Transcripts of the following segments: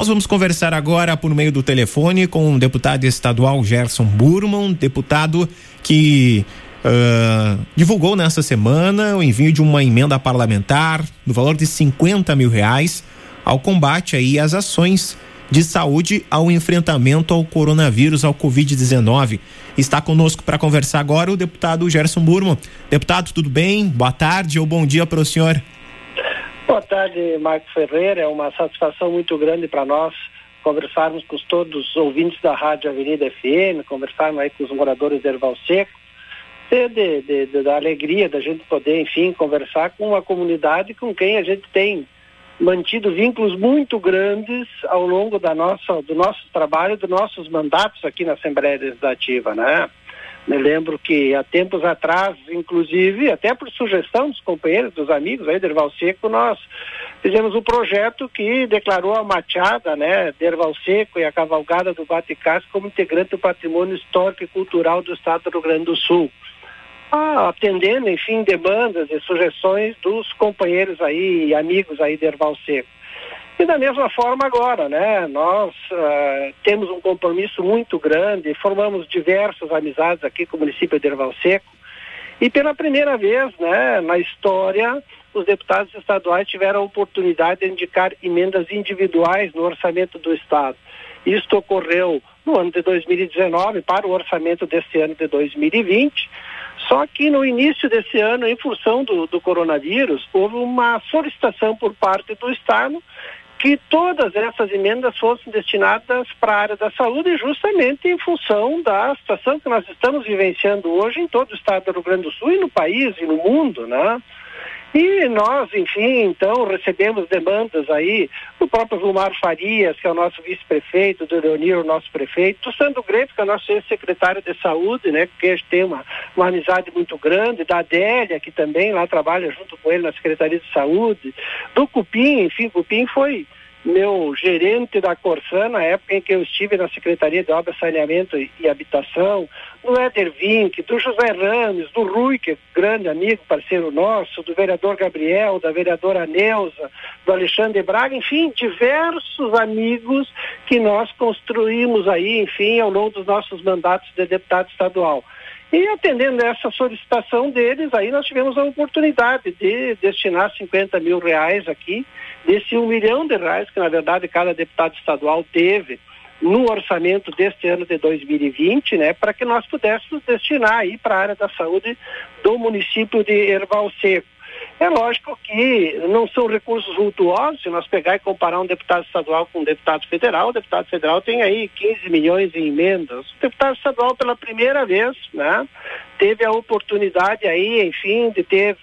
Nós vamos conversar agora por meio do telefone com o deputado estadual Gerson Burman, deputado que uh, divulgou nessa semana o envio de uma emenda parlamentar no valor de 50 mil reais ao combate aí às ações de saúde ao enfrentamento ao coronavírus, ao Covid-19. Está conosco para conversar agora o deputado Gerson Burman. Deputado, tudo bem? Boa tarde ou bom dia para o senhor. Boa tarde, Marco Ferreira. É uma satisfação muito grande para nós conversarmos com todos os ouvintes da Rádio Avenida FM, conversarmos aí com os moradores de Erval Seco, de, de, de, da alegria da gente poder, enfim, conversar com uma comunidade com quem a gente tem mantido vínculos muito grandes ao longo da nossa, do nosso trabalho, dos nossos mandatos aqui na Assembleia Legislativa, né? Me lembro que há tempos atrás, inclusive, até por sugestão dos companheiros, dos amigos aí, Derval Seco, nós fizemos um projeto que declarou a Machada, né, Derval Seco e a Cavalgada do Baticás como integrante do patrimônio histórico e cultural do Estado do Rio Grande do Sul atendendo, enfim, demandas e sugestões dos companheiros aí e amigos aí de Erval Seco. E da mesma forma agora, né? Nós uh, temos um compromisso muito grande, formamos diversas amizades aqui com o município de Erval Seco e pela primeira vez, né, na história, os deputados estaduais tiveram a oportunidade de indicar emendas individuais no orçamento do Estado. Isto ocorreu no ano de 2019 para o orçamento deste ano de 2020 só que no início desse ano, em função do, do coronavírus, houve uma solicitação por parte do Estado que todas essas emendas fossem destinadas para a área da saúde, justamente em função da situação que nós estamos vivenciando hoje em todo o estado do Rio Grande do Sul e no país e no mundo, né? E nós, enfim, então, recebemos demandas aí do próprio Vilmar Farias, que é o nosso vice-prefeito, do Leonir, o nosso prefeito, do Sandro Greto, que é o nosso secretário de saúde, né, que a gente tem uma, uma amizade muito grande, da Adélia, que também lá trabalha junto com ele na Secretaria de Saúde, do Cupim, enfim, Cupim foi meu gerente da Corsã, na época em que eu estive na Secretaria de Obras, Saneamento e, Habitação, do Éder Vink, do José Rames, do Rui, que é grande amigo, parceiro nosso, do vereador Gabriel, da vereadora Neuza, do Alexandre Braga, enfim, diversos amigos que nós construímos aí, enfim, ao longo dos nossos mandatos de deputado estadual. E atendendo a essa solicitação deles, aí nós tivemos a oportunidade de destinar 50 mil reais aqui, desse um milhão de reais que na verdade cada deputado estadual teve no orçamento deste ano de 2020, né, para que nós pudéssemos destinar aí para a área da saúde do município de Erval Seco. É lógico que não são recursos vultuosos, se nós pegar e comparar um deputado estadual com um deputado federal, o deputado federal tem aí 15 milhões em emendas. O deputado estadual, pela primeira vez, né, teve a oportunidade aí, enfim, de ter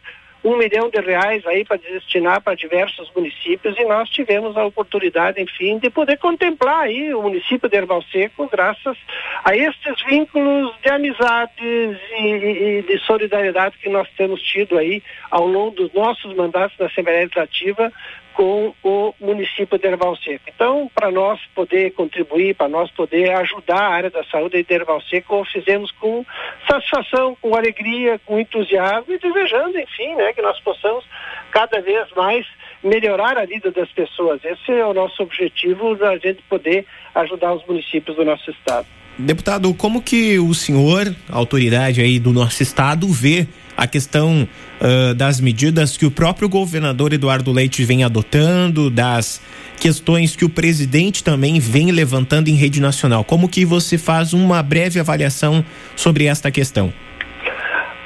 um milhão de reais aí para destinar para diversos municípios e nós tivemos a oportunidade, enfim, de poder contemplar aí o município de Erval Seco graças a estes vínculos de amizades e, e, de solidariedade que nós temos tido aí ao longo dos nossos mandatos na Assembleia Legislativa com o município de Erval Seco. Então, para nós poder contribuir, para nós poder ajudar a área da saúde de Erval Seco, fizemos com satisfação, com alegria, com entusiasmo e desejando, enfim, né, que nós possamos cada vez mais melhorar a vida das pessoas. Esse é o nosso objetivo, da gente poder ajudar os municípios do nosso estado. Deputado, como que o senhor, autoridade aí do nosso estado, vê a questão uh, das medidas que o próprio governador Eduardo Leite vem adotando, das questões que o presidente também vem levantando em rede nacional. Como que você faz uma breve avaliação sobre esta questão?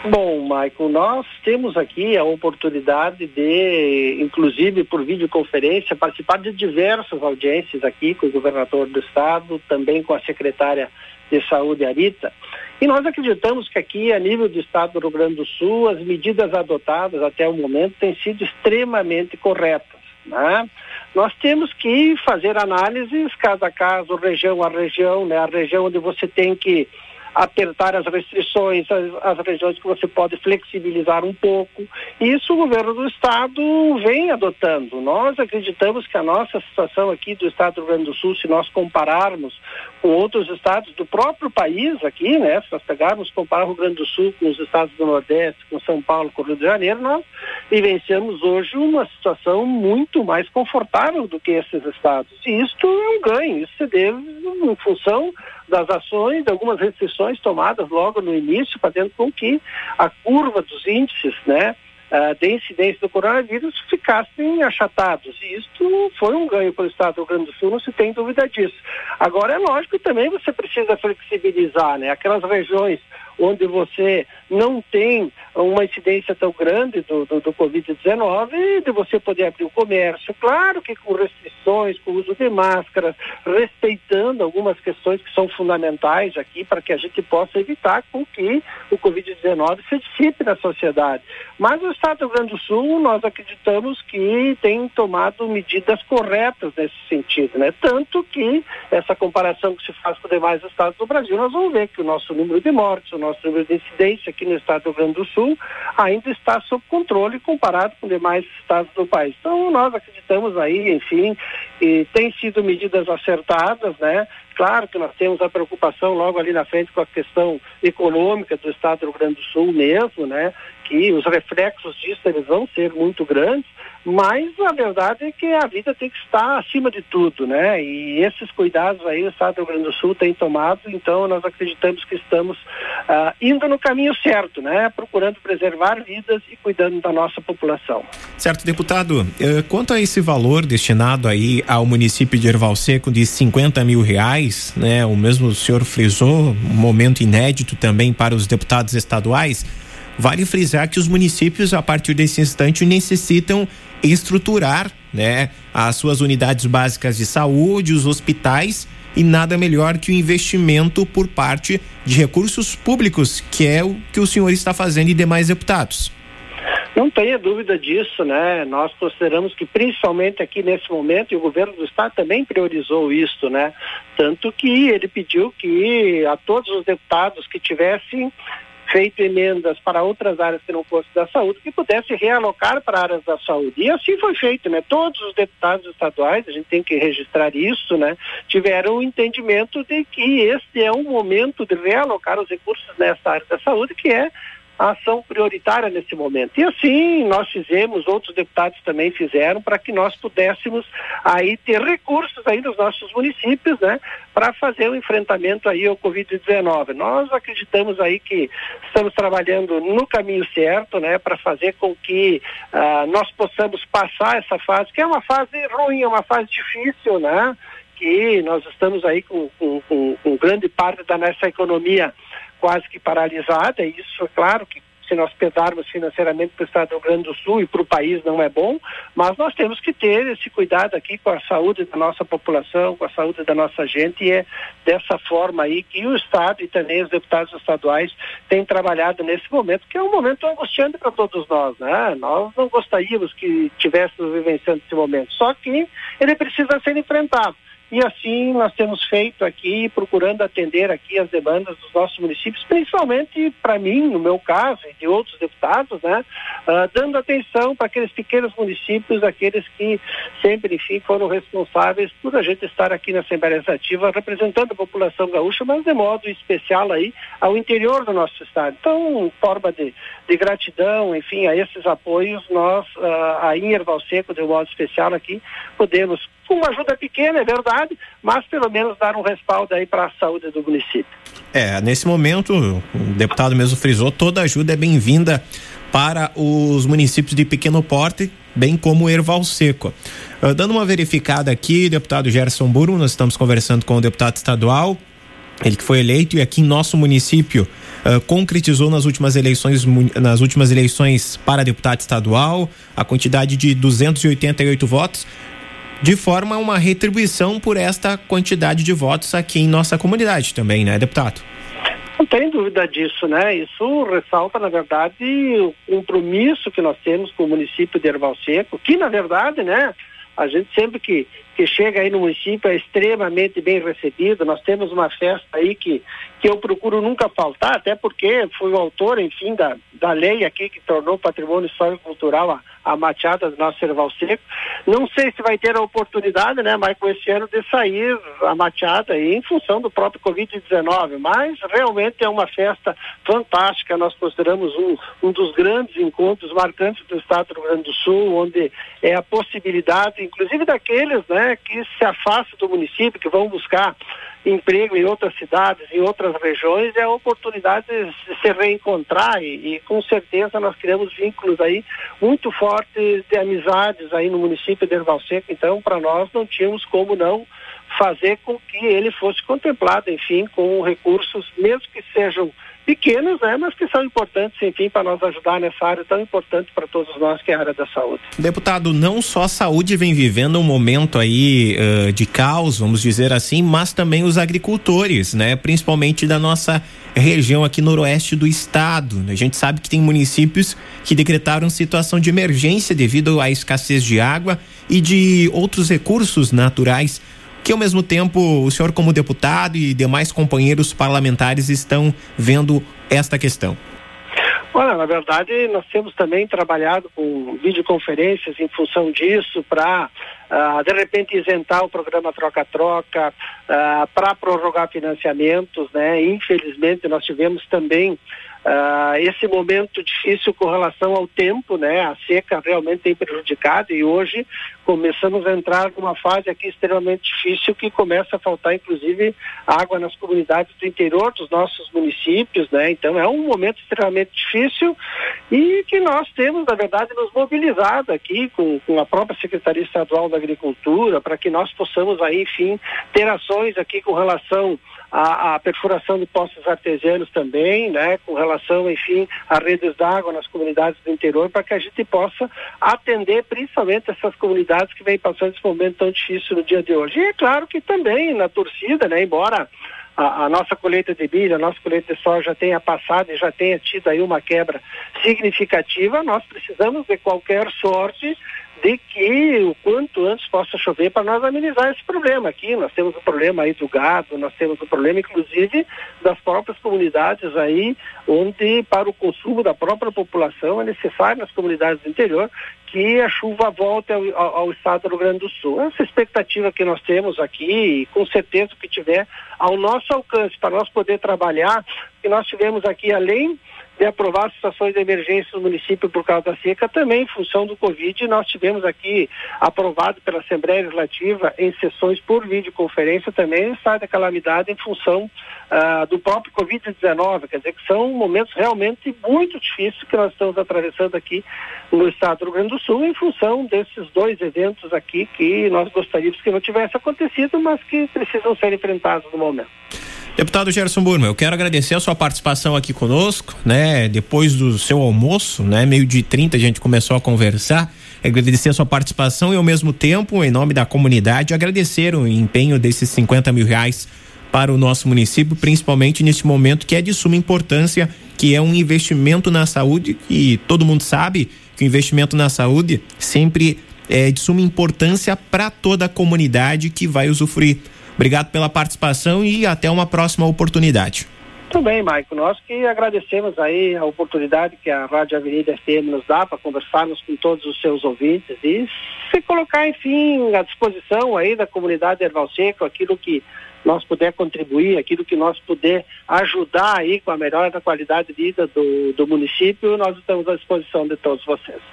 Bom, Michael, nós temos aqui a oportunidade de, inclusive por videoconferência, participar de diversas audiências aqui com o governador do estado, também com a secretária de Saúde, Arita. E nós acreditamos que aqui, a nível do Estado do Rio Grande do Sul, as medidas adotadas até o momento têm sido extremamente corretas. Né? Nós temos que fazer análises caso a caso, região a região, né? a região onde você tem que apertar as restrições, as, as, regiões que você pode flexibilizar um pouco. Isso o governo do estado vem adotando. Nós acreditamos que a nossa situação aqui do estado do Rio Grande do Sul, se nós compararmos com outros estados do próprio país aqui, né, se nós pegarmos comparar o Rio Grande do Sul com os estados do Nordeste, com São Paulo, com o Rio de Janeiro, nós vivenciamos hoje uma situação muito mais confortável do que esses estados. E isto é um ganho, isso se deve em função das ações, de algumas restrições tomadas logo no início, fazendo com que a curva dos índices, né, uh, de incidência do coronavírus ficassem achatados. E isto foi um ganho para o Estado do Rio Grande do Sul, não se tem dúvida disso. Agora, é lógico que também você precisa flexibilizar, né? Aquelas regiões onde você não tem uma incidência tão grande do, do, do Covid-19, de você poder abrir o comércio, claro que com restrições, com uso de máscaras, respeitando algumas questões que são fundamentais aqui para que a gente possa evitar com que o Covid-19 se dissipe na sociedade. Mas o Estado do Rio Grande do Sul, nós acreditamos que tem tomado medidas corretas nesse sentido, né? Tanto que essa comparação que se faz com demais estados do Brasil, nós vamos ver que o nosso número de mortes, o nosso número de incidência aqui no Estado do Rio Grande do Sul ainda está sob controle comparado com demais estados do país. Então, nós acreditamos aí, enfim, e tem sido medidas acertadas, né? Claro que nós temos a preocupação logo ali na frente com a questão econômica do Estado do Rio Grande do Sul mesmo, né? Que os reflexos disso eles vão ser muito grandes, mas a verdade é que a vida tem que estar acima de tudo, né? E esses cuidados aí o Estado do Rio Grande do Sul tem tomado, então nós acreditamos que estamos uh, indo no caminho certo, né? Procurando preservar vidas e cuidando da nossa população. Certo, deputado. Eh, quanto a esse valor destinado aí ao município de Erval Seco de 50 mil reais, né? O mesmo senhor frisou, um momento inédito também para os deputados estaduais. Vale frisar que os municípios, a partir desse instante, necessitam estruturar né, as suas unidades básicas de saúde, os hospitais e nada melhor que o investimento por parte de recursos públicos, que é o que o senhor está fazendo e demais deputados. Não tenha dúvida disso, né? Nós consideramos que principalmente aqui nesse momento, e o governo do estado também priorizou isso, né? Tanto que ele pediu que a todos os deputados que tivessem feito emendas para outras áreas que não fossem da saúde, que pudesse realocar para áreas da saúde. E assim foi feito, né? Todos os deputados estaduais, a gente tem que registrar isso, né? Tiveram o entendimento de que este é um momento de realocar os recursos nessa área da saúde, que é a ação prioritária nesse momento. E assim nós fizemos, outros deputados também fizeram, para que nós pudéssemos aí ter recursos aí nos nossos municípios, né, para fazer o enfrentamento aí ao Covid-19. Nós acreditamos aí que estamos trabalhando no caminho certo, né, para fazer com que uh, nós possamos passar essa fase, que é uma fase ruim, é uma fase difícil, né, que nós estamos aí com, com, com, com grande parte da nossa economia quase que paralisada, e isso é claro que se nós pedarmos financeiramente para o Estado do Rio Grande do Sul e para o país não é bom, mas nós temos que ter esse cuidado aqui com a saúde da nossa população, com a saúde da nossa gente, e é dessa forma aí que o Estado e também os deputados estaduais têm trabalhado nesse momento, que é um momento angustiante para todos nós, né? Nós não gostaríamos que tivéssemos vivenciando esse momento, só que ele precisa ser enfrentado. E assim nós temos feito aqui, procurando atender aqui as demandas dos nossos municípios, principalmente para mim, no meu caso, e de outros deputados, né? Uh, dando atenção para aqueles pequenos municípios, aqueles que sempre, enfim, foram responsáveis por a gente estar aqui na Assembleia Legislativa representando a população gaúcha, mas de modo especial aí ao interior do nosso estado. Então, forma de, de gratidão, enfim, a esses apoios, nós, uh, aí em Erval Seco, de um modo especial aqui, podemos com uma ajuda pequena, é verdade, mas pelo menos dar um respaldo aí para a saúde do município. É, nesse momento, o deputado mesmo frisou, toda ajuda é bem-vinda para os municípios de pequeno porte, bem como Erval Seco. Uh, dando uma verificada aqui, deputado Gerson Burro, nós estamos conversando com o deputado estadual, ele que foi eleito e aqui em nosso município uh, concretizou nas últimas eleições nas últimas eleições para deputado estadual a quantidade de 288 votos de forma a uma retribuição por esta quantidade de votos aqui em nossa comunidade também, né, deputado? Não tem dúvida disso, né? Isso ressalta, na verdade, o compromisso que nós temos com o município de Erval Seco, que, na verdade, né, A gente sempre que, que chega aí no município é extremamente bem recebido. Nós temos uma festa aí que, que eu procuro nunca faltar, até porque fui o autor, enfim, da, da lei aqui que tornou patrimônio histórico cultural a, a mateada do nosso Cerval Seco. Não sei se vai ter a oportunidade, né, Michael, esse ano de sair a mateada aí em função do próprio Covid-19, mas realmente é uma festa fantástica. Nós consideramos um, um dos grandes encontros marcantes do Estado do Rio Grande do Sul, onde é a possibilidade, inclusive daqueles, né, que se afastam do município, que vão buscar emprego em outras cidades, em outras regiões, é a oportunidade de se reencontrar e, e, com certeza nós criamos vínculos aí muito fortes de amizades aí no município de Erval Seco, então para nós não tínhamos como não fazer com que ele fosse contemplado, enfim, com recursos, mesmo que sejam pequenos, né, mas que são importantes, enfim, para nós ajudar nessa área tão importante para todos nós, que é a área da saúde. Deputado, não só a saúde vem vivendo um momento aí uh, de caos, vamos dizer assim, mas também os agricultores, né, principalmente da nossa região aqui noroeste do estado. A gente sabe que tem municípios que decretaram situação de emergência devido à escassez de água e de outros recursos naturais que ao mesmo tempo o senhor como deputado e demais companheiros parlamentares estão vendo esta questão? Olha, na verdade, nós temos também trabalhado com videoconferências em função disso para, uh, de repente, isentar o programa Troca-Troca, uh, para prorrogar financiamentos, né? Infelizmente, nós tivemos também Uh, esse momento difícil com relação ao tempo, né? A seca realmente tem prejudicado e hoje começamos a entrar numa fase aqui extremamente difícil que começa a faltar inclusive água nas comunidades do interior dos nossos municípios, né? Então é um momento extremamente difícil e que nós temos, na verdade, nos mobilizado aqui com, com a própria Secretaria Estadual da Agricultura para que nós possamos aí, enfim, ter ações aqui com relação à, à perfuração de poços artesianos também, né? Com relação relação, enfim, a redes d'água nas comunidades do interior, para que a gente possa atender principalmente essas comunidades que vêm passando esse momento tão difícil no dia de hoje. E é claro que também na torcida, né, embora a, a, nossa colheita de milho, a nossa colheita de soja tenha passado e já tenha tido aí uma quebra significativa, nós precisamos de qualquer sorte de que o possa chover para nós amenizar esse problema aqui. Nós temos o problema aí do gado, nós temos o problema inclusive das próprias comunidades aí, onde para o consumo da própria população é necessário nas comunidades do interior que a chuva volte ao, ao, ao, estado do Rio Grande do Sul. Essa expectativa que nós temos aqui, e com certeza que tiver ao nosso alcance para nós poder trabalhar, que nós tivemos aqui além de aprovar situações de emergência no município por causa da seca, também em função do Covid, nós tivemos aqui aprovado pela Assembleia Legislativa em sessões por videoconferência também o estado de calamidade em função uh, do próprio Covid-19, quer dizer que são momentos realmente muito difíceis que nós estamos atravessando aqui no estado do Rio Grande do Sul em função desses dois eventos aqui que nós gostaríamos que não tivesse acontecido, mas que precisam ser enfrentados no momento. Deputado Gerson Burma, eu quero agradecer a sua participação aqui conosco, né? Depois do seu almoço, né? Meio de 30 a gente começou a conversar. Agradecer a sua participação e ao mesmo tempo, em nome da comunidade, agradecer o empenho desses 50 mil reais para o nosso município, principalmente neste momento que é de suma importância, que é um investimento na saúde, e todo mundo sabe que o investimento na saúde sempre é de suma importância para toda a comunidade que vai usufruir. Obrigado pela participação e até uma próxima oportunidade. Muito bem, Maico. Nós que agradecemos aí a oportunidade que a Rádio Avenida FM nos dá para conversarmos com todos os seus ouvintes e se colocar, enfim, à disposição aí da comunidade Erval Seco, aquilo que nós puder contribuir, aquilo que nós puder ajudar aí com a melhora da qualidade de vida do, do município, nós estamos à disposição de todos vocês.